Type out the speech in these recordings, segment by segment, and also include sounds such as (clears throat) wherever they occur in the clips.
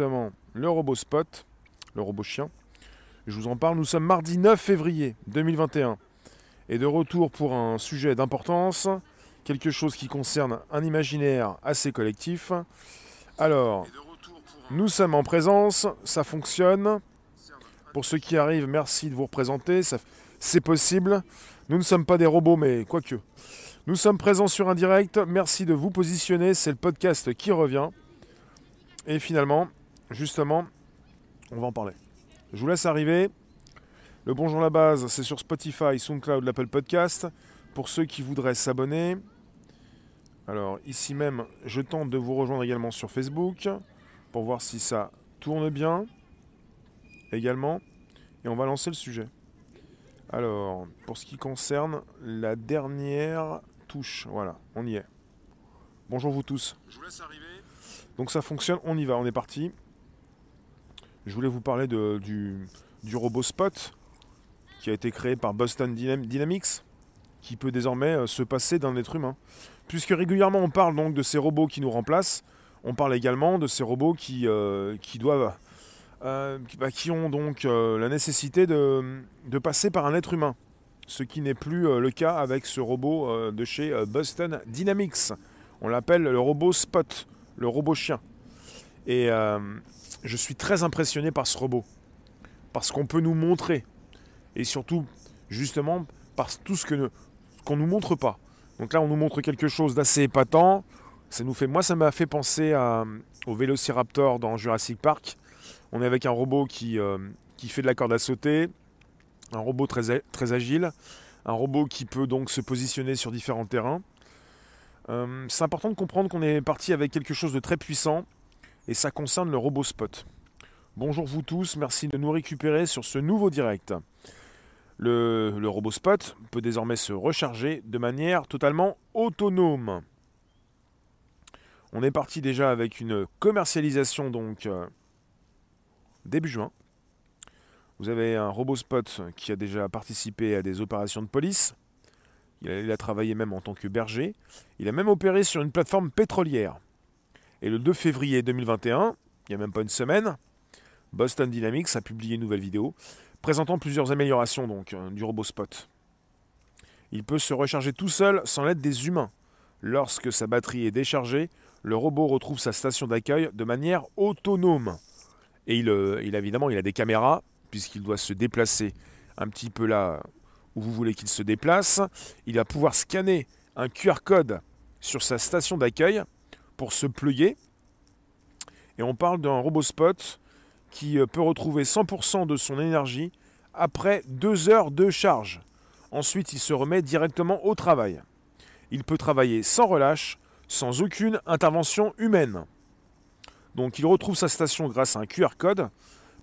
le robot Spot, le robot chien. Je vous en parle, nous sommes mardi 9 février 2021 et de retour pour un sujet d'importance, quelque chose qui concerne un imaginaire assez collectif. Alors, nous sommes en présence, ça fonctionne. Pour ceux qui arrivent, merci de vous représenter, c'est possible. Nous ne sommes pas des robots, mais quoique. Nous sommes présents sur un direct, merci de vous positionner, c'est le podcast qui revient. Et finalement, justement, on va en parler. Je vous laisse arriver. Le Bonjour la base, c'est sur Spotify, SoundCloud, l'Apple Podcast. Pour ceux qui voudraient s'abonner. Alors ici même, je tente de vous rejoindre également sur Facebook pour voir si ça tourne bien également. Et on va lancer le sujet. Alors, pour ce qui concerne la dernière touche, voilà, on y est. Bonjour vous tous. Je vous laisse arriver. Donc ça fonctionne, on y va, on est parti. Je voulais vous parler de, du, robot Spot qui a été créé par Boston Dynamics qui peut désormais euh, se passer d'un être humain. Puisque régulièrement on parle donc de ces robots qui nous remplacent, on parle également de ces robots qui, euh, qui doivent euh, bah, qui ont donc la nécessité de, de, passer par un être humain. Ce qui n'est plus le cas avec ce robot de chez Boston Dynamics. On l'appelle le robot Spot le robot chien. Et je suis très impressionné par ce robot. Parce qu'on peut nous montrer. Et surtout, justement, par tout ce qu'on ne nous montre pas. Donc là, on nous montre quelque chose d'assez épatant. Ça nous fait, moi, ça m'a fait penser au Vélociraptor dans Jurassic Park. On est avec un robot qui, euh, fait de la corde à sauter, un robot très, très agile, un robot qui peut donc se positionner sur différents terrains. Euh, c'est important de comprendre qu'on est parti avec quelque chose de très puissant et ça concerne le robot Spot. Bonjour vous tous, merci de nous récupérer sur ce nouveau direct. Le, robot Spot peut désormais se recharger de manière totalement autonome. On est parti déjà avec une commercialisation donc euh, début juin. Vous avez un robot Spot qui a déjà participé à des opérations de police, il a, travaillé même en tant que berger. Il a même opéré sur une plateforme pétrolière. Et le 2 février 2021, il n'y a même pas une semaine, Boston Dynamics a publié une nouvelle vidéo présentant plusieurs améliorations donc, euh, du robot Spot. Il peut se recharger tout seul sans l'aide des humains. Lorsque sa batterie est déchargée, le robot retrouve sa station d'accueil de manière autonome. Et il, euh, évidemment, il a des caméras, puisqu'il doit se déplacer un petit peu là où vous voulez qu'il se déplace. Il va pouvoir scanner un QR code sur sa station d'accueil pour se pluguer. Et on parle d'un robot spot qui euh, peut retrouver 100% de son énergie après deux heures de charge. Ensuite, il se remet directement au travail. Il peut travailler sans relâche, sans aucune intervention humaine. Donc il retrouve sa station grâce à un QR code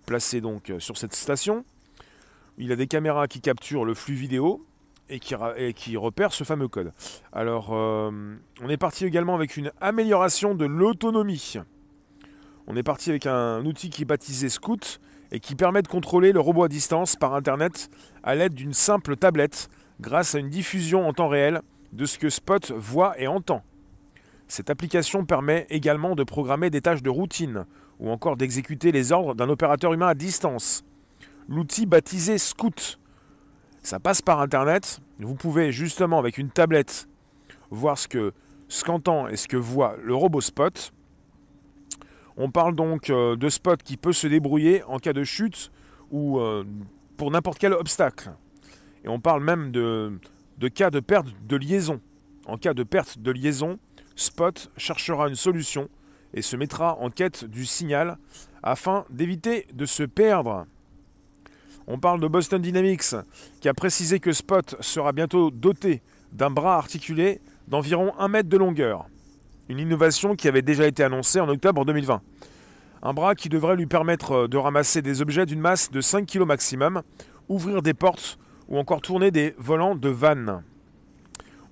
placé donc euh, sur cette station. Il a des caméras qui capturent le flux vidéo et qui, repèrent ce fameux code. Alors, euh, on est parti également avec une amélioration de l'autonomie. On est parti avec un outil qui est baptisé Scout et qui permet de contrôler le robot à distance par Internet à l'aide d'une simple tablette grâce à une diffusion en temps réel de ce que Spot voit et entend. Cette application permet également de programmer des tâches de routine ou encore d'exécuter les ordres d'un opérateur humain à distance l'outil baptisé Scout. Ça passe par Internet. Vous pouvez justement avec une tablette voir ce que ce qu'entend et ce que voit le robot Spot. On parle donc euh, de Spot qui peut se débrouiller en cas de chute ou euh, pour n'importe quel obstacle. Et on parle même de, de cas de perte de liaison. En cas de perte de liaison, Spot cherchera une solution et se mettra en quête du signal afin d'éviter de se perdre. On parle de Boston Dynamics, qui a précisé que Spot sera bientôt doté d'un bras articulé d'environ 1 mètre de longueur. Une innovation qui avait déjà été annoncée en octobre 2020. Un bras qui devrait lui permettre de ramasser des objets d'une masse de 5 kg maximum, ouvrir des portes ou encore tourner des volants de vannes.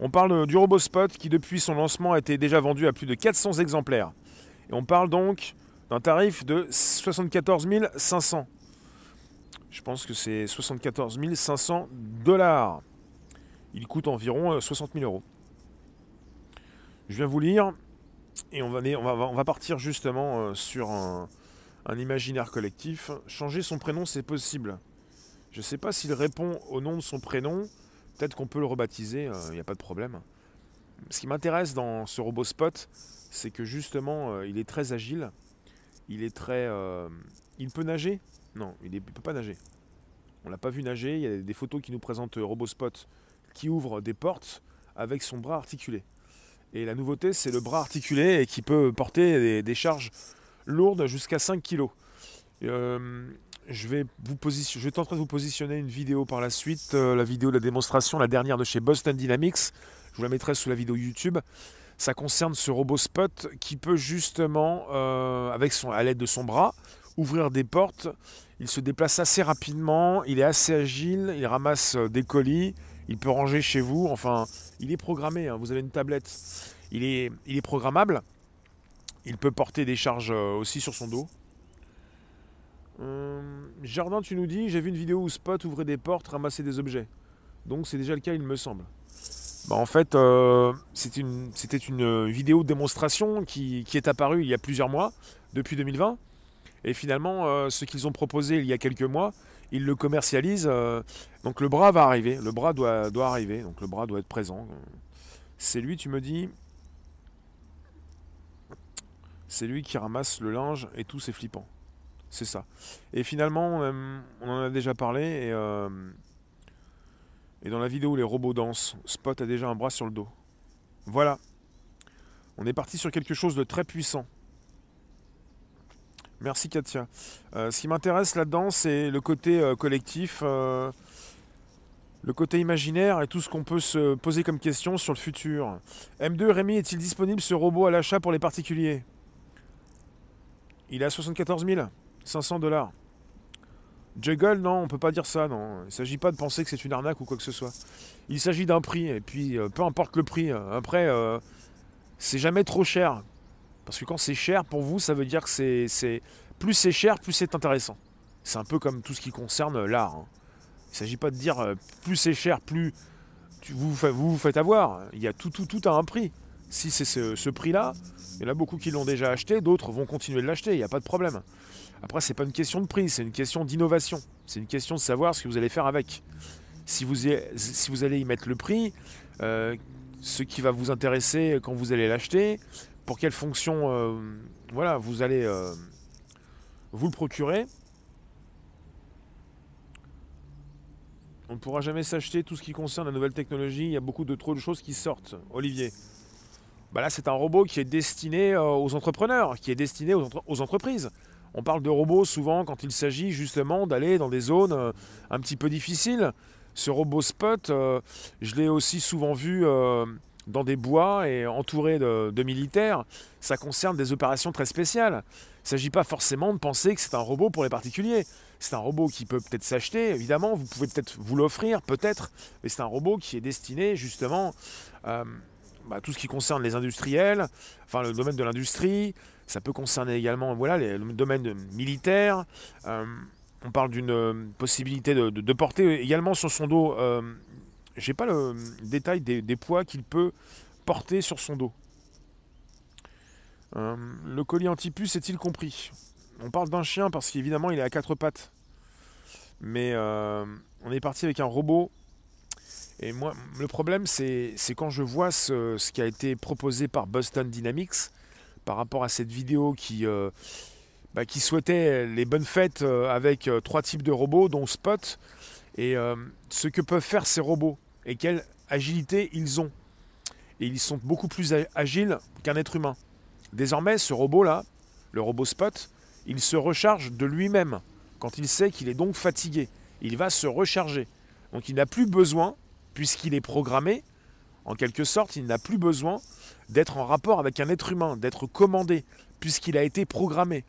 On parle du robot Spot qui depuis son lancement a été déjà vendu à plus de 400 exemplaires. Et on parle donc d'un tarif de 74 500 je pense que c'est 74 500 dollars. Il coûte environ 60 euh, 000 euros. Je viens vous lire et on va, partir justement euh, sur un, imaginaire collectif. Changer son prénom, c'est possible. Je ne sais pas s'il répond au nom de son prénom. Peut-être qu'on peut le rebaptiser, il n'y a pas de problème. Ce qui m'intéresse dans ce robot Spot, c'est que justement, euh, il est très agile. Il est très. Euh, il peut nager Non, il ne peut pas nager. On l'a pas vu nager. Il y a des photos qui nous présentent euh, RoboSpot qui ouvre des portes avec son bras articulé. Et la nouveauté, c'est le bras articulé et qui peut porter des, charges lourdes jusqu'à 5 kg. je, vais vous je vais tenter de vous positionner une vidéo par la suite, la vidéo de la démonstration, la dernière de chez Boston Dynamics. Je vous la mettrai sous la vidéo YouTube. Ça concerne ce robot Spot qui peut justement, euh, à l'aide de son bras, ouvrir des portes. Il se déplace assez rapidement, il est assez agile, il ramasse euh, des colis, il peut ranger chez vous. Enfin, il est programmé. Hein. Vous avez une tablette, il est, programmable. Il peut porter des charges euh, aussi sur son dos. Jardin, tu nous dis, j'ai vu une vidéo où Spot ouvrait des portes, ramassait des objets. Donc c'est déjà le cas, il me semble. Bah, en fait, euh, c'était une, vidéo de démonstration qui, est apparue il y a plusieurs mois, depuis 2020. Et finalement, euh, ce qu'ils ont proposé il y a quelques mois, ils le commercialisent. Euh, donc le bras va arriver, le bras doit, arriver, donc le bras doit être présent. C'est lui, tu me dis C'est lui qui ramasse le linge et tout, c'est flippant. C'est ça. Et finalement, on en a déjà parlé et et dans la vidéo où les robots dansent, Spot a déjà un bras sur le dos. Voilà. On est parti sur quelque chose de très puissant. Merci Katia. Euh, ce qui m'intéresse là-dedans, c'est le côté euh, collectif, euh, le côté imaginaire et tout ce qu'on peut se poser comme question sur le futur. M2 Rémi, est-il disponible ce robot à l'achat pour les particuliers? Il est à 74 500 dollars. Juggle, non, on peut pas dire ça, non. Il ne s'agit pas de penser que c'est une arnaque ou quoi que ce soit. Il s'agit d'un prix, et puis peu importe le prix. Après, c'est jamais trop cher. Parce que quand c'est cher, pour vous, ça veut dire que c'est. Plus c'est cher, plus c'est intéressant. C'est un peu comme tout ce qui concerne l'art. Hein. Il ne s'agit pas de dire plus c'est cher, plus vous, vous, vous faites avoir. Il y a tout, tout, tout à un prix. Si c'est ce, ce prix-là, il y en a beaucoup qui l'ont déjà acheté, d'autres vont continuer de l'acheter, il n'y a pas de problème. Après, c'est pas une question de prix, c'est une question d'innovation. C'est une question de savoir ce que vous allez faire avec. Si vous, si vous allez y mettre le prix, euh, ce qui va vous intéresser quand vous allez l'acheter, pour quelle fonction euh, voilà, vous allez euh, vous le procurer. On ne pourra jamais s'acheter tout ce qui concerne la nouvelle technologie. Il y a beaucoup de trop de choses qui sortent. Olivier. Bah là, c'est un robot qui est destiné aux entrepreneurs, qui est destiné aux entreprises. On parle de robots souvent quand il s'agit justement d'aller dans des zones euh, un petit peu difficiles. Ce robot Spot, euh, je l'ai aussi souvent vu euh, dans des bois et entouré de, militaires. Ça concerne des opérations très spéciales. Il ne s'agit pas forcément de penser que c'est un robot pour les particuliers. C'est un robot qui peut peut-être s'acheter, évidemment, vous pouvez peut-être vous l'offrir, peut-être, mais c'est un robot qui est destiné justement à bah, tout ce qui concerne les industriels, enfin le domaine de l'industrie, ça peut concerner également voilà, le domaine militaire. Euh, on parle d'une euh, possibilité de, porter également sur son dos. Euh, J'ai pas le détail des, poids qu'il peut porter sur son dos. Euh, le colis antipuce est-il compris? On parle d'un chien parce qu'évidemment il est à quatre pattes. Mais on est parti avec un robot. Et moi, le problème, c'est quand je vois ce, qui a été proposé par Boston Dynamics, par rapport à cette vidéo qui, euh, bah, qui souhaitait les bonnes fêtes euh, avec euh, trois types de robots, dont Spot, et ce que peuvent faire ces robots et quelle agilité ils ont. Et ils sont beaucoup plus agiles qu'un être humain. Désormais, ce robot-là, le robot Spot, il se recharge de lui-même quand il sait qu'il est donc fatigué. Il va se recharger. Donc il n'a plus besoin, puisqu'il est programmé, en quelque sorte, il n'a plus besoin d'être en rapport avec un être humain, d'être commandé, puisqu'il a été programmé.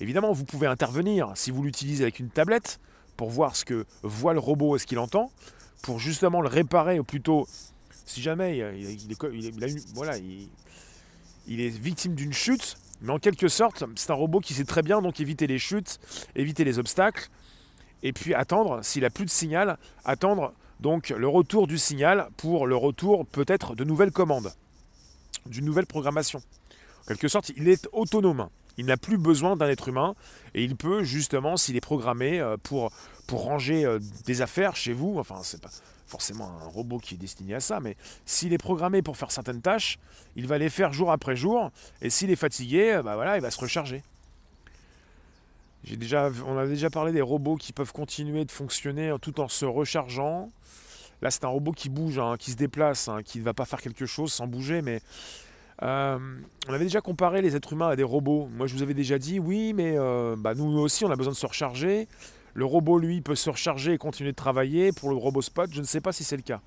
Évidemment, vous pouvez intervenir si vous l'utilisez avec une tablette pour voir ce que voit le robot et ce qu'il entend, pour justement le réparer, ou plutôt, si jamais il, est, victime d'une chute, mais en quelque sorte, c'est un robot qui sait très bien donc éviter les chutes, éviter les obstacles, et puis attendre, s'il n'a plus de signal, attendre donc le retour du signal pour le retour peut-être de nouvelles commandes d'une nouvelle programmation. En quelque sorte, il est autonome. Il n'a plus besoin d'un être humain et il peut justement, s'il est programmé pour, pour ranger des affaires chez vous, enfin c'est pas forcément un robot qui est destiné à ça, mais s'il est programmé pour faire certaines tâches, il va les faire jour après jour, et s'il est fatigué, bah voilà, il va se recharger. On a déjà parlé des robots qui peuvent continuer de fonctionner tout en se rechargeant. Là, c'est un robot qui bouge, hein, qui se déplace, hein, qui ne va pas faire quelque chose sans bouger, mais euh, on avait déjà comparé les êtres humains à des robots. Moi, je vous avais déjà dit, oui, mais euh, bah, nous aussi, on a besoin de se recharger. Le robot, lui, peut se recharger et continuer de travailler. Pour le robot Spot, je ne sais pas si c'est le cas.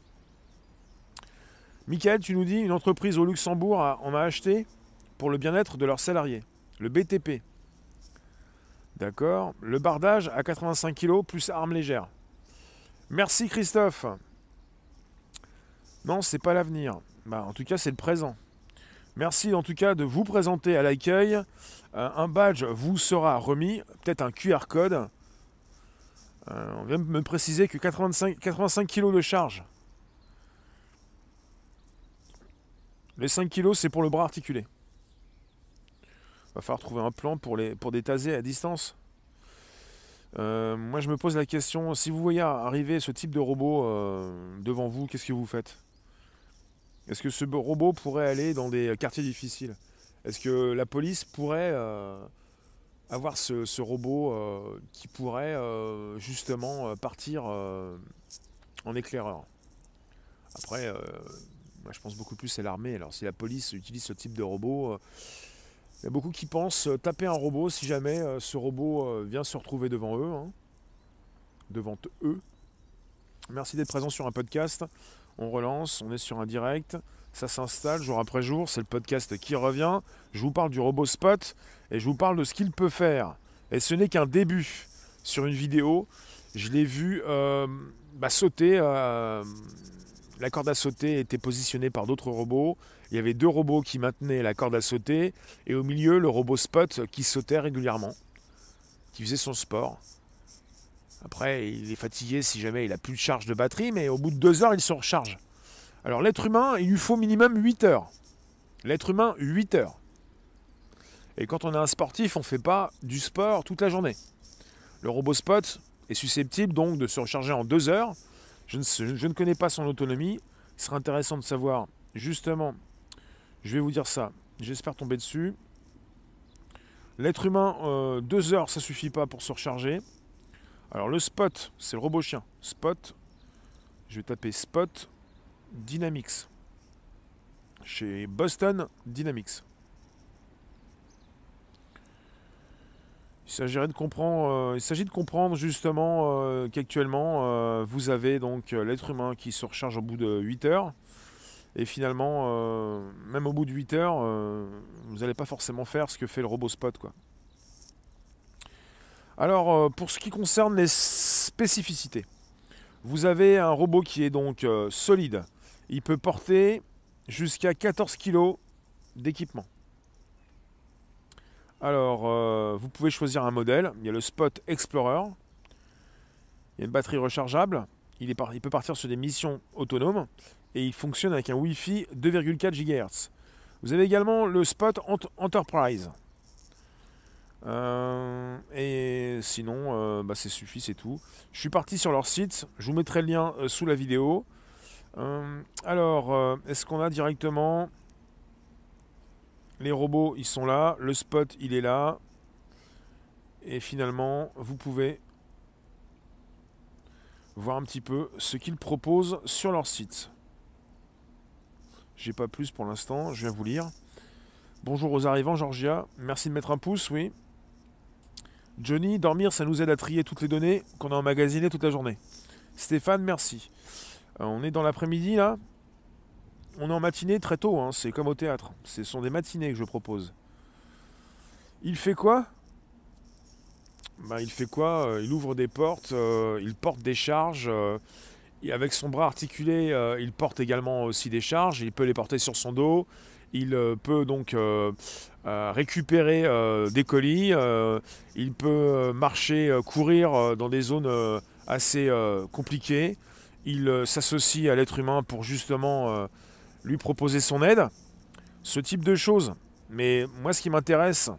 Michael, tu nous dis, une entreprise au Luxembourg en a acheté pour le bien-être de leurs salariés. Le BTP. D'accord. Le bardage à 85 kg plus arme légère. Merci Christophe. Non, c'est pas l'avenir. Bah, en tout cas, c'est le présent. Merci en tout cas de vous présenter à l'accueil. Euh, un badge vous sera remis, peut-être un QR code. Euh, on vient de me préciser que 85, 85 kg de charge. Les 5 kg, c'est pour le bras articulé. Va falloir trouver un plan pour, les, pour des tasers à distance. Euh, moi, je me pose la question, si vous voyez arriver ce type de robot devant vous, qu'est-ce que vous faites? Est-ce que ce robot pourrait aller dans des quartiers difficiles? Est-ce que la police pourrait euh, avoir ce, robot qui pourrait justement partir en éclaireur? Après, moi, je pense beaucoup plus à l'armée. Alors, si la police utilise ce type de robot il y a beaucoup qui pensent euh, taper un robot si jamais euh, ce robot euh, vient se retrouver devant eux. Hein. devant eux. Merci d'être présent sur un podcast. On relance, on est sur un direct. Ça s'installe jour après jour. C'est le podcast qui revient. Je vous parle du robot Spot et je vous parle de ce qu'il peut faire. Et ce n'est qu'un début sur une vidéo. Je l'ai vu bah, sauter. la corde à sauter était positionnée par d'autres robots. Il y avait deux robots qui maintenaient la corde à sauter, et au milieu, le robot Spot qui sautait régulièrement, qui faisait son sport. Après, il est fatigué si jamais il a plus de charge de batterie, mais au bout de deux heures, il se recharge. Alors l'être humain, il lui faut minimum 8 heures. L'être humain, 8 heures. Et quand on est un sportif, on ne fait pas du sport toute la journée. Le robot Spot est susceptible donc de se recharger en deux heures. Je ne, ne connais pas son autonomie. Il serait intéressant de savoir justement je vais vous dire ça. J'espère tomber dessus. L'être humain, euh, deux heures, ça suffit pas pour se recharger. Alors le spot, c'est le robot chien. Spot, je vais taper Spot Dynamics. Chez Boston Dynamics. Il euh, s'agit de comprendre justement euh, qu'actuellement vous avez donc l'être humain qui se recharge au bout de 8 heures. Et finalement, euh, même au bout de 8 heures, euh, vous n'allez pas forcément faire ce que fait le robot Spot. Alors, euh, pour ce qui concerne les spécificités, vous avez un robot qui est donc solide. Il peut porter jusqu'à 14 kg d'équipement. Alors, vous pouvez choisir un modèle. Il y a le Spot Explorer. Il y a une batterie rechargeable. Il peut partir sur des missions autonomes et il fonctionne avec un Wi-Fi 2,4 GHz. Vous avez également le Spot Enterprise. Euh, et sinon, euh, bah, c'est suffit, c'est tout. Je suis parti sur leur site, je vous mettrai le lien euh, sous la vidéo. alors, est-ce qu'on a directement les robots? Ils sont là, le spot il est là. Et finalement, vous pouvez voir un petit peu ce qu'ils proposent sur leur site. J'ai pas plus pour l'instant, je viens vous lire. Bonjour aux arrivants, Georgia. Merci de mettre un pouce, oui. Johnny, dormir, ça nous aide à trier toutes les données qu'on a emmagasinées toute la journée. Stéphane, merci. Euh, on est dans l'après-midi là. On est en matinée très tôt, hein. c'est comme au théâtre. Ce sont des matinées que je propose. Il fait quoi? Bah, Il fait quoi? Euh, Il ouvre des portes, euh, il porte des charges, avec son bras articulé, il porte également aussi des charges, il peut les porter sur son dos, il euh, peut donc euh, récupérer des colis, il peut marcher, courir dans des zones assez compliquées, il s'associe à l'être humain pour justement lui proposer son aide, ce type de choses. Mais moi ce qui m'intéresse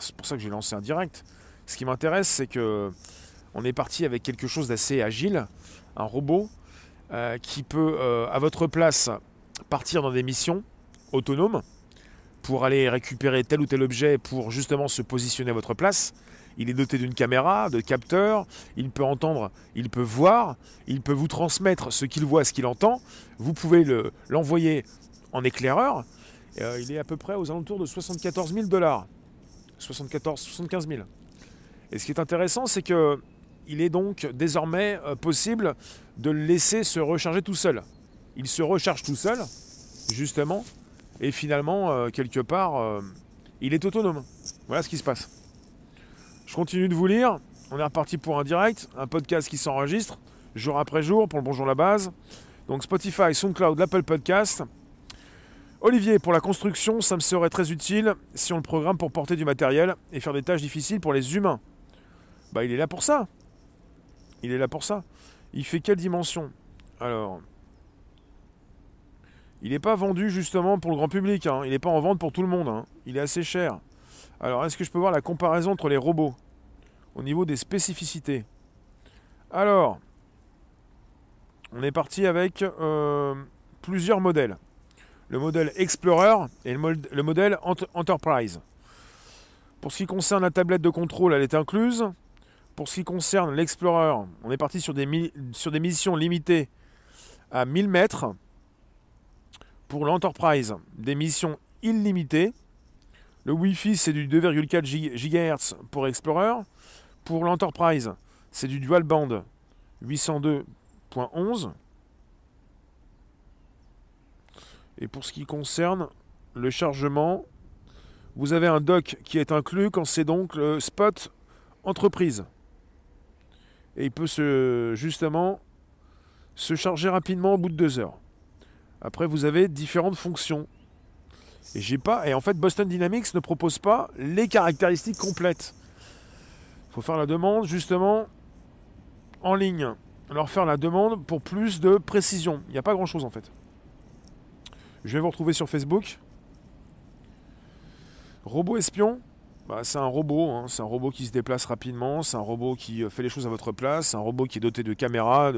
C'est pour ça que j'ai lancé un direct. Ce qui m'intéresse, c'est que on est parti avec quelque chose d'assez agile, un robot euh, qui peut, euh, à votre place, partir dans des missions autonomes pour aller récupérer tel ou tel objet pour justement se positionner à votre place. Il est doté d'une caméra, de capteurs, il peut entendre, il peut voir, il peut vous transmettre ce qu'il voit, ce qu'il entend. Vous pouvez l'envoyer en éclaireur. Euh, il est à peu près aux alentours de 74 000 dollars. 74, 75 000. Et ce qui est intéressant, c'est que il est donc désormais euh, possible de le laisser se recharger tout seul. Il se recharge tout seul, justement, et finalement, euh, quelque part, il est autonome. Voilà ce qui se passe. Je continue de vous lire. On est reparti pour un direct, un podcast qui s'enregistre jour après jour pour le Bonjour la base. Donc Spotify, SoundCloud, l'Apple Podcast. Olivier, pour la construction, ça me serait très utile si on le programme pour porter du matériel et faire des tâches difficiles pour les humains. Bah il est là pour ça. Il est là pour ça. Il fait quelle dimension? Alors, il n'est pas vendu justement pour le grand public. Hein. Il n'est pas en vente pour tout le monde. Hein. Il est assez cher. Alors, est-ce que je peux voir la comparaison entre les robots au niveau des spécificités? Alors, on est parti avec euh, plusieurs modèles. Le modèle Explorer et le, modèle Enterprise. Pour ce qui concerne la tablette de contrôle, elle est incluse. Pour ce qui concerne l'Explorer, on est parti sur des, sur des missions limitées à 1000 mètres. Pour l'Enterprise, des missions illimitées. Le Wi-Fi, c'est du 2,4 GHz pour Explorer. Pour l'Enterprise, c'est du dual band 802.11. Et pour ce qui concerne le chargement, vous avez un dock qui est inclus quand c'est donc le spot entreprise. Et il peut se, justement se charger rapidement au bout de deux heures. Après, vous avez différentes fonctions. Et j'ai pas. Et en fait, Boston Dynamics ne propose pas les caractéristiques complètes. Il faut faire la demande justement en ligne. Alors faire la demande pour plus de précision. Il n'y a pas grand chose en fait. Je vais vous retrouver sur Facebook. Robot espion, bah, c'est un robot, hein. c'est un robot qui se déplace rapidement, c'est un robot qui euh, fait les choses à votre place, c'est un robot qui est doté de caméras,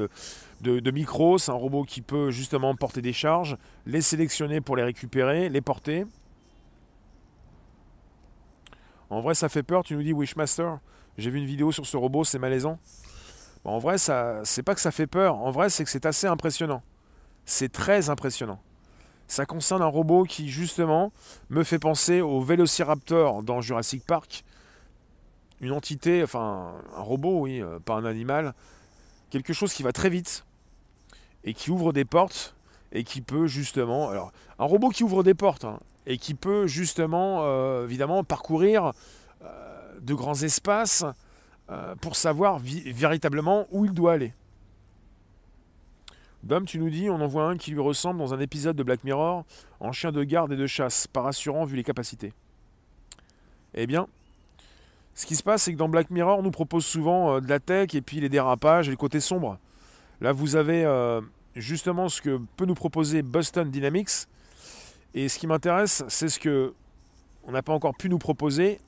de, micros, c'est un robot qui peut justement porter des charges, les sélectionner pour les récupérer, les porter. En vrai, ça fait peur, tu nous dis Wishmaster, j'ai vu une vidéo sur ce robot, c'est malaisant. en vrai, c'est pas que ça fait peur, en vrai, c'est que c'est assez impressionnant. C'est très impressionnant. Ça concerne un robot qui, justement, me fait penser au Vélociraptor dans Jurassic Park. Une entité, enfin, un robot, oui, euh, pas un animal. Quelque chose qui va très vite et qui ouvre des portes et qui peut justement. Alors, un robot qui ouvre des portes hein, et qui peut justement, euh, évidemment, parcourir euh, de grands espaces pour savoir véritablement où il doit aller. Dom, tu nous dis, on en voit un qui lui ressemble dans un épisode de Black Mirror en chien de garde et de chasse, pas rassurant vu les capacités. Eh bien, ce qui se passe, c'est que dans Black Mirror, on nous propose souvent euh, de la tech et puis les dérapages et le côté sombre. Là, vous avez euh, justement ce que peut nous proposer Boston Dynamics. Et ce qui m'intéresse, c'est ce que on n'a pas encore pu nous proposer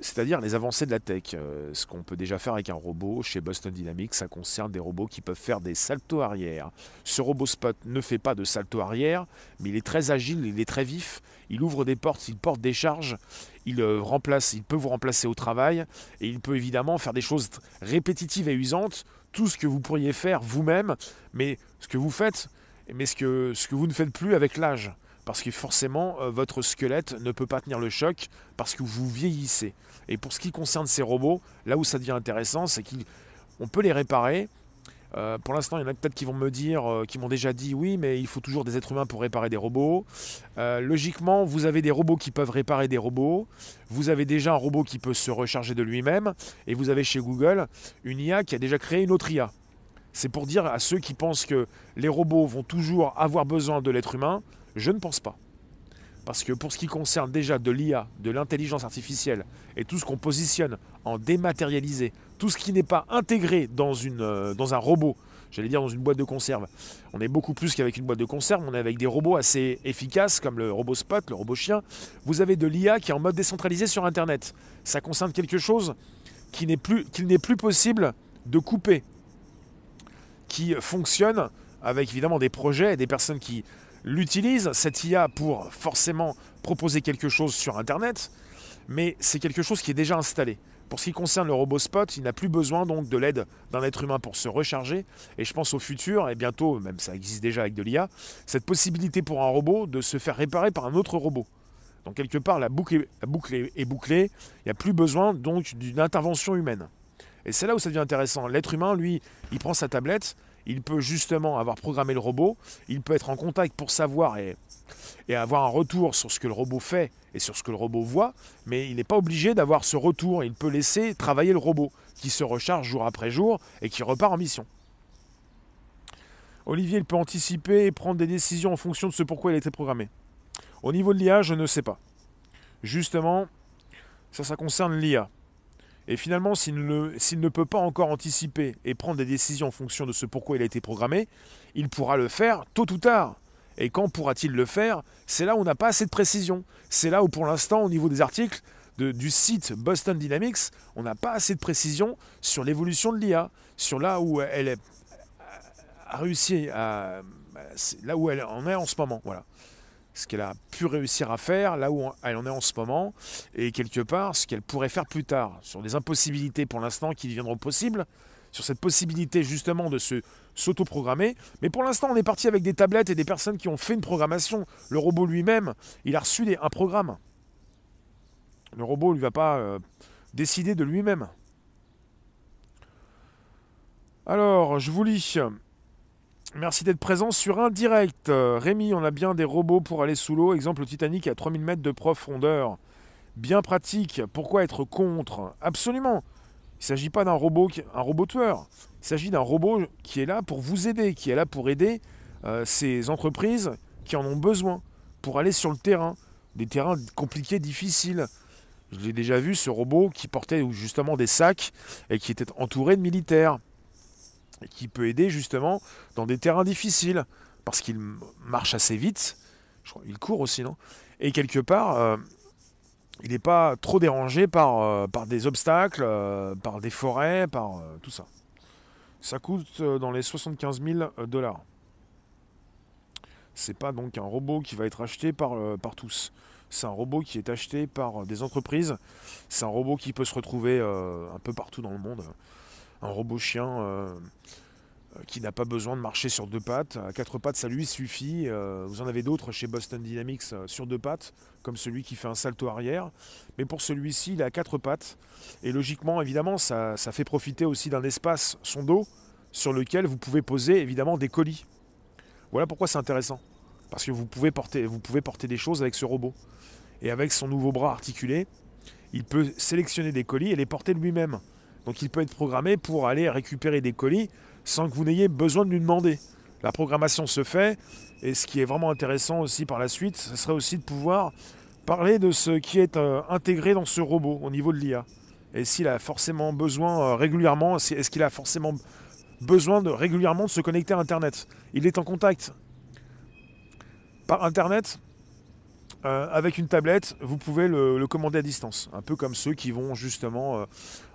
c'est-à-dire les avancées de la tech. Euh, ce qu'on peut déjà faire avec un robot chez Boston Dynamics, ça concerne des robots qui peuvent faire des saltos arrière. Ce robot Spot ne fait pas de salto arrière, mais il est très agile, il est très vif, il ouvre des portes, il porte des charges, il euh, remplace, il peut vous remplacer au travail et il peut évidemment faire des choses répétitives et usantes, tout ce que vous pourriez faire vous-même, mais ce que vous faites, mais ce que, ce que vous ne faites plus avec l'âge parce que forcément euh, votre squelette ne peut pas tenir le choc parce que vous vieillissez. Et pour ce qui concerne ces robots, là où ça devient intéressant, c'est qu'on peut les réparer. Euh, pour l'instant, il y en a peut-être qui vont me dire, euh, qui m'ont déjà dit oui, mais il faut toujours des êtres humains pour réparer des robots. logiquement, vous avez des robots qui peuvent réparer des robots. Vous avez déjà un robot qui peut se recharger de lui-même. Et vous avez chez Google une IA qui a déjà créé une autre IA. C'est pour dire à ceux qui pensent que les robots vont toujours avoir besoin de l'être humain, je ne pense pas. Parce que pour ce qui concerne déjà de l'IA, de l'intelligence artificielle, et tout ce qu'on positionne en dématérialisé, tout ce qui n'est pas intégré euh, dans un robot, j'allais dire dans une boîte de conserve. On est beaucoup plus qu'avec une boîte de conserve, on est avec des robots assez efficaces comme le robot Spot, le robot chien. Vous avez de l'IA qui est en mode décentralisé sur Internet. Ça concerne quelque chose qu'il n'est plus, plus possible de couper, qui fonctionne avec évidemment des projets et des personnes qui l'utilisent, cette IA, pour forcément proposer quelque chose sur Internet, mais c'est quelque chose qui est déjà installé. Pour ce qui concerne le robot Spot, il n'a plus besoin donc de l'aide d'un être humain pour se recharger. Et je pense au futur, et bientôt, même ça existe déjà avec de l'IA, cette possibilité pour un robot de se faire réparer par un autre robot. Donc quelque part, la boucle est, la boucle est bouclée, il n'y a plus besoin donc d'une intervention humaine. Et c'est là où ça devient intéressant. L'être humain, lui, il prend sa tablette, il peut justement avoir programmé le robot, il peut être en contact pour savoir et, avoir un retour sur ce que le robot fait et sur ce que le robot voit, mais il n'est pas obligé d'avoir ce retour, il peut laisser travailler le robot, qui se recharge jour après jour et qui repart en mission. Olivier, il peut anticiper et prendre des décisions en fonction de ce pourquoi il a été programmé. Au niveau de l'IA, je ne sais pas. Justement, ça, ça concerne l'IA. Et finalement, s'il ne, peut pas encore anticiper et prendre des décisions en fonction de ce pourquoi il a été programmé, il pourra le faire tôt ou tard. Et quand pourra-t-il le faire? C'est là où on n'a pas assez de précision. C'est là où pour l'instant, au niveau des articles du site Boston Dynamics, on n'a pas assez de précision sur l'évolution de l'IA, sur là où elle a réussi à... là où elle en est en ce moment. Voilà ce qu'elle a pu réussir à faire, là où elle en est en ce moment, et quelque part ce qu'elle pourrait faire plus tard, sur des impossibilités pour l'instant qui deviendront possibles, sur cette possibilité justement de se s'autoprogrammer. Mais pour l'instant, on est parti avec des tablettes et des personnes qui ont fait une programmation. Le robot lui-même, il a reçu un programme. Le robot ne va pas euh, décider de lui-même. Alors, je vous lis. Merci d'être présent sur un direct. Rémi, on a bien des robots pour aller sous l'eau. Exemple, le Titanic à 3000 mètres de profondeur. Bien pratique. Pourquoi être contre? Absolument. Il ne s'agit pas d'un robot, un robot tueur. Il s'agit d'un robot qui est là pour vous aider, qui est là pour aider euh, ces entreprises qui en ont besoin pour aller sur le terrain. Des terrains compliqués, difficiles. Je l'ai déjà vu, ce robot qui portait justement des sacs et qui était entouré de militaires et qui peut aider justement dans des terrains difficiles, parce qu'il marche assez vite, il court aussi, non? Et quelque part, euh, il n'est pas trop dérangé par, euh, des obstacles, euh, par des forêts, par tout ça. Ça coûte dans les 75 000 dollars. C'est pas donc un robot qui va être acheté par tous. C'est un robot qui est acheté par des entreprises. C'est un robot qui peut se retrouver un peu partout dans le monde un robot chien euh, euh, qui n'a pas besoin de marcher sur deux pattes. À quatre pattes, ça lui suffit. Euh, vous en avez d'autres chez Boston Dynamics sur deux pattes, comme celui qui fait un salto arrière. Mais pour celui-ci, il a quatre pattes. Et logiquement, évidemment, ça, fait profiter aussi d'un espace, son dos, sur lequel vous pouvez poser évidemment des colis. Voilà pourquoi c'est intéressant. Parce que vous pouvez, porter, vous pouvez porter des choses avec ce robot. Et avec son nouveau bras articulé, il peut sélectionner des colis et les porter lui-même. Donc il peut être programmé pour aller récupérer des colis sans que vous n'ayez besoin de lui demander. La programmation se fait, et ce qui est vraiment intéressant aussi par la suite, ce serait aussi de pouvoir parler de ce qui est euh, intégré dans ce robot au niveau de l'IA. Et s'il a forcément besoin euh, régulièrement, est-ce qu'il a forcément besoin de régulièrement de se connecter à Internet? Il est en contact par Internet euh, avec une tablette, vous pouvez le, commander à distance. Un peu comme ceux qui vont justement euh,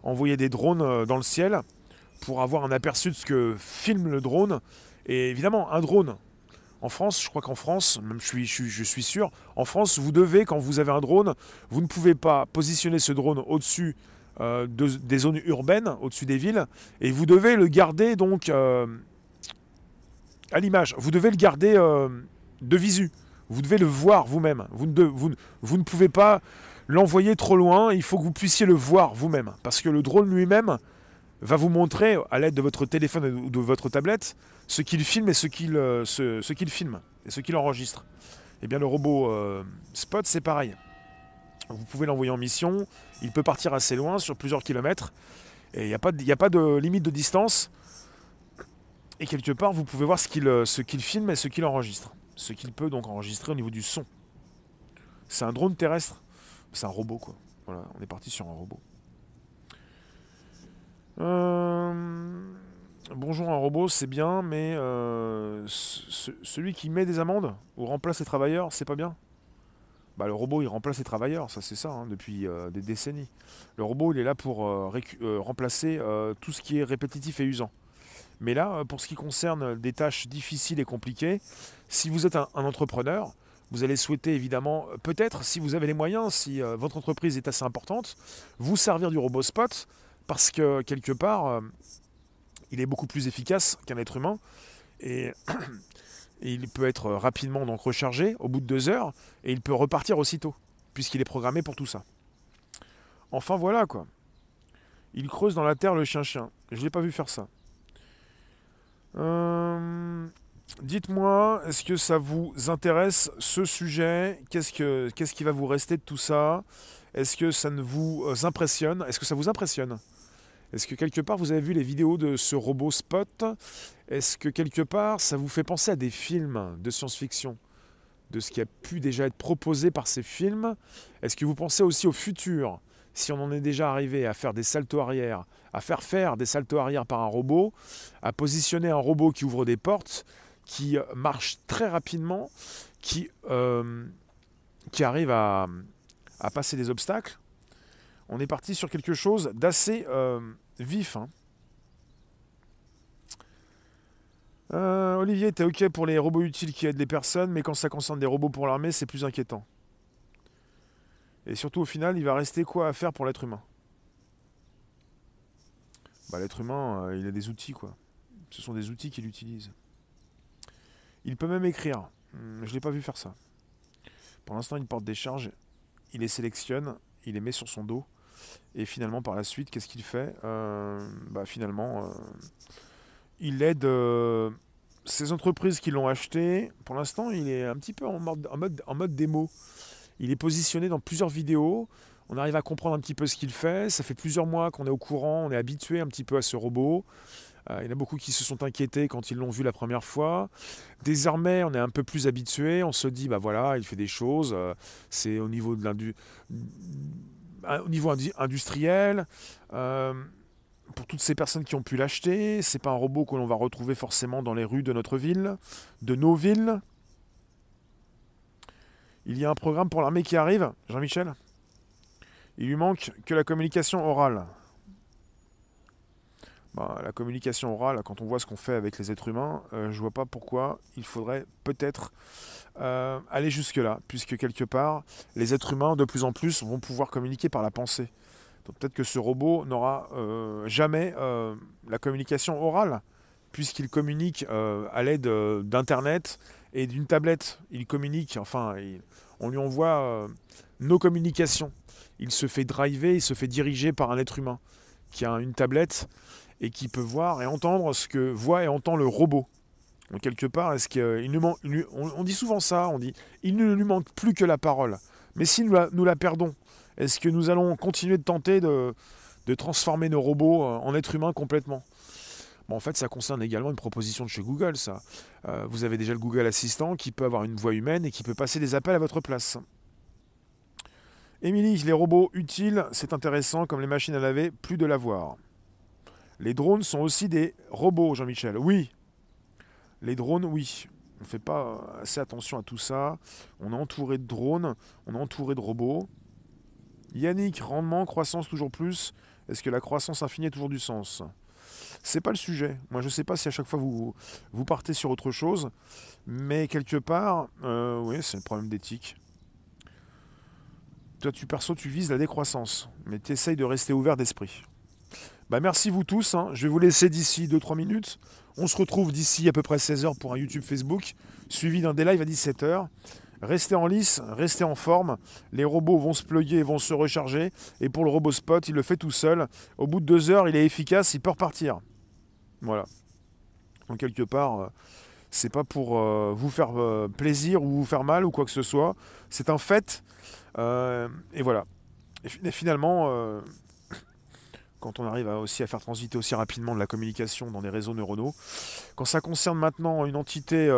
envoyer des drones euh, dans le ciel pour avoir un aperçu de ce que filme le drone. Et évidemment, un drone. En France, je crois qu'en France, même je suis, je, suis sûr, en France, vous devez, quand vous avez un drone, vous ne pouvez pas positionner ce drone au-dessus des zones urbaines, au-dessus des villes, et vous devez le garder donc à l'image. Vous devez le garder de visu. Vous devez le voir vous-même. Vous ne, pouvez pas l'envoyer trop loin, il faut que vous puissiez le voir vous-même. Parce que le drone lui-même va vous montrer, à l'aide de votre téléphone ou de votre tablette, ce qu'il filme et ce qu'il euh, filme et ce qu'il enregistre. Eh bien le robot euh, Spot, c'est pareil. Vous pouvez l'envoyer en mission, il peut partir assez loin, sur plusieurs kilomètres, et il n'y a, pas de, limite de distance. Et quelque part, vous pouvez voir ce qu'il euh, qu'il filme et ce qu'il enregistre ce qu'il peut donc enregistrer au niveau du son. C'est un drone terrestre, c'est un robot quoi. Voilà, on est parti sur un robot. Euh, bonjour un robot, c'est bien, mais celui qui met des amendes ou remplace les travailleurs, c'est pas bien? Bah, le robot, il remplace les travailleurs, ça c'est ça, hein, depuis des décennies. Le robot, il est là pour remplacer tout ce qui est répétitif et usant. Mais là, pour ce qui concerne des tâches difficiles et compliquées, si vous êtes un, entrepreneur, vous allez souhaiter évidemment, peut-être, si vous avez les moyens, si euh, votre entreprise est assez importante, vous servir du robot spot parce que quelque part, euh, il est beaucoup plus efficace qu'un être humain et, (clears throat) il peut être rapidement donc rechargé au bout de deux heures et il peut repartir aussitôt puisqu'il est programmé pour tout ça. Enfin voilà quoi. Il creuse dans la terre le chien-chien. Je ne l'ai pas vu faire ça. Euh, dites-moi, est-ce que ça vous intéresse ce sujet? Qu'est-ce, que, qu'est-ce qui va vous rester de tout ça? Est-ce que ça ne vous euh, impressionne? Est-ce que ça vous impressionne? Est-ce que quelque part vous avez vu les vidéos de ce robot Spot? Est-ce que quelque part ça vous fait penser à des films de science-fiction? De ce qui a pu déjà être proposé par ces films? Est-ce que vous pensez aussi au futur? Si on en est déjà arrivé à faire des saltos arrière, à faire faire des saltos arrière par un robot, à positionner un robot qui ouvre des portes, qui euh, marche très rapidement, qui, euh, qui arrive à, passer des obstacles, on est parti sur quelque chose d'assez euh, vif. Hein. Olivier, t'es ok pour les robots utiles qui aident les personnes, mais quand ça concerne des robots pour l'armée, c'est plus inquiétant. Et surtout, au final, il va rester quoi à faire pour l'être humain? Bah, L'être humain, euh, il a des outils, quoi. Ce sont des outils qu'il utilise. Il peut même écrire. Hmm, je ne l'ai pas vu faire ça. Pour l'instant, il porte des charges, il les sélectionne, il les met sur son dos. Et finalement, par la suite, qu'est-ce qu'il fait? Euh, bah, Finalement, euh, il aide ces entreprises qui l'ont acheté. Pour l'instant, il est un petit peu en mode, démo. Il est positionné dans plusieurs vidéos. On arrive à comprendre un petit peu ce qu'il fait. Ça fait plusieurs mois qu'on est au courant, on est habitué un petit peu à ce robot. Euh, il y en a beaucoup qui se sont inquiétés quand ils l'ont vu la première fois. Désormais, on est un peu plus habitué. On se dit, bah voilà, il fait des choses. Euh, c'est au niveau de l'indu... industriel. Euh, pour toutes ces personnes qui ont pu l'acheter, c'est pas un robot que l'on va retrouver forcément dans les rues de notre ville, de nos villes. Il y a un programme pour l'armée qui arrive, Jean-Michel Il lui manque que la communication orale. Bah, la communication orale, quand on voit ce qu'on fait avec les êtres humains, euh, je vois pas pourquoi il faudrait peut-être euh, aller jusque-là, puisque quelque part, les êtres humains, de plus en plus, vont pouvoir communiquer par la pensée. Donc peut-être que ce robot n'aura euh, jamais la communication orale, puisqu'il communique à l'aide d'Internet et d'une tablette. Il communique, enfin, on lui envoie euh, nos communications. Il se fait driver, il se fait diriger par un être humain qui a une tablette et qui peut voir et entendre ce que voit et entend le robot. Donc quelque part, est-ce qu'il nous on, dit souvent ça, on dit il ne lui manque plus que la parole. Mais si nous la, perdons, est-ce que nous allons continuer de tenter de, de transformer nos robots euh, en êtres humains complètement? En fait, ça concerne également une proposition de chez Google, ça. Euh, vous avez déjà le Google Assistant qui peut avoir une voix humaine et qui peut passer des appels à votre place. Émilie, les robots utiles, c'est intéressant, comme les machines à laver, plus de l'avoir. Les drones sont aussi des robots, Jean-Michel. Oui. Les drones, oui. On ne fait pas assez attention à tout ça. On est entouré de drones, on est entouré de robots. Yannick, rendement, croissance toujours plus. Est-ce que la croissance infinie a toujours du sens? C'est pas le sujet. Moi, je sais pas si à chaque fois vous, partez sur autre chose, mais quelque part, euh, oui, c'est le problème d'éthique. Toi, tu perso, tu vises la décroissance, mais tu essayes de rester ouvert d'esprit. Bah, merci vous tous. Hein. Je vais vous laisser d'ici 2-3 minutes. On se retrouve d'ici à peu près 16h pour un YouTube Facebook, suivi d'un des lives à 17h. Restez en lice, restez en forme. Les robots vont se pluguer, vont se recharger. Et pour le robot spot, il le fait tout seul. Au bout de deux heures, il est efficace, il peut repartir. Voilà. Donc quelque part, euh, c'est pas pour euh, vous faire euh, plaisir ou vous faire mal ou quoi que ce soit. C'est un fait. et voilà. Et finalement, (coughs) quand on arrive aussi à faire transiter aussi rapidement de la communication dans des réseaux neuronaux, quand ça concerne maintenant une entité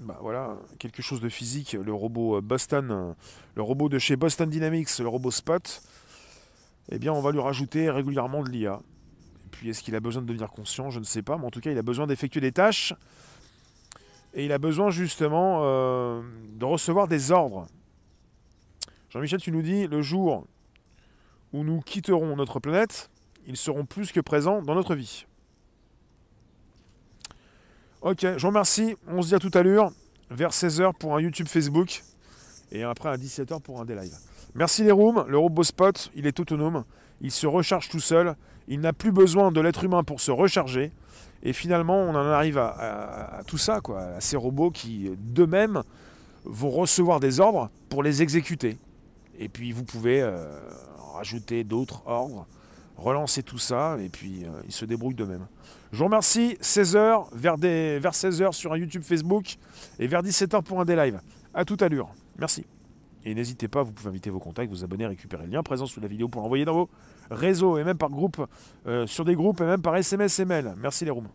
bah voilà, quelque chose de physique, le robot Boston, le robot de chez Boston Dynamics, le robot Spot, eh bien on va lui rajouter régulièrement de l'IA puis est-ce qu'il a besoin de devenir conscient? Je ne sais pas, mais en tout cas, il a besoin d'effectuer des tâches. Et il a besoin justement euh, de recevoir des ordres. Jean-Michel, tu nous dis, le jour où nous quitterons notre planète, ils seront plus que présents dans notre vie. Ok, je vous remercie. On se dit à tout à l'heure, vers 16h pour un YouTube Facebook. Et après à 17h pour un des lives. Merci les rooms, le robot spot, il est autonome, il se recharge tout seul, il n'a plus besoin de l'être humain pour se recharger. Et finalement, on en arrive à, tout ça, à ces robots qui, d'eux-mêmes, vont recevoir des ordres pour les exécuter. Et puis vous pouvez euh, rajouter d'autres ordres, relancer tout ça, et puis euh, ils se débrouillent d'eux-mêmes. Je vous remercie, 16h, vers, vers 16h sur un YouTube Facebook, et vers 17h pour un des lives. À l'heure. Merci. Et n'hésitez pas, vous pouvez inviter vos contacts, vous abonner, récupérer le lien présent sous la vidéo pour l'envoyer dans vos réseaux, et même par groupe, euh, sur des groupes, et même par SMS et mail. Merci les rooms.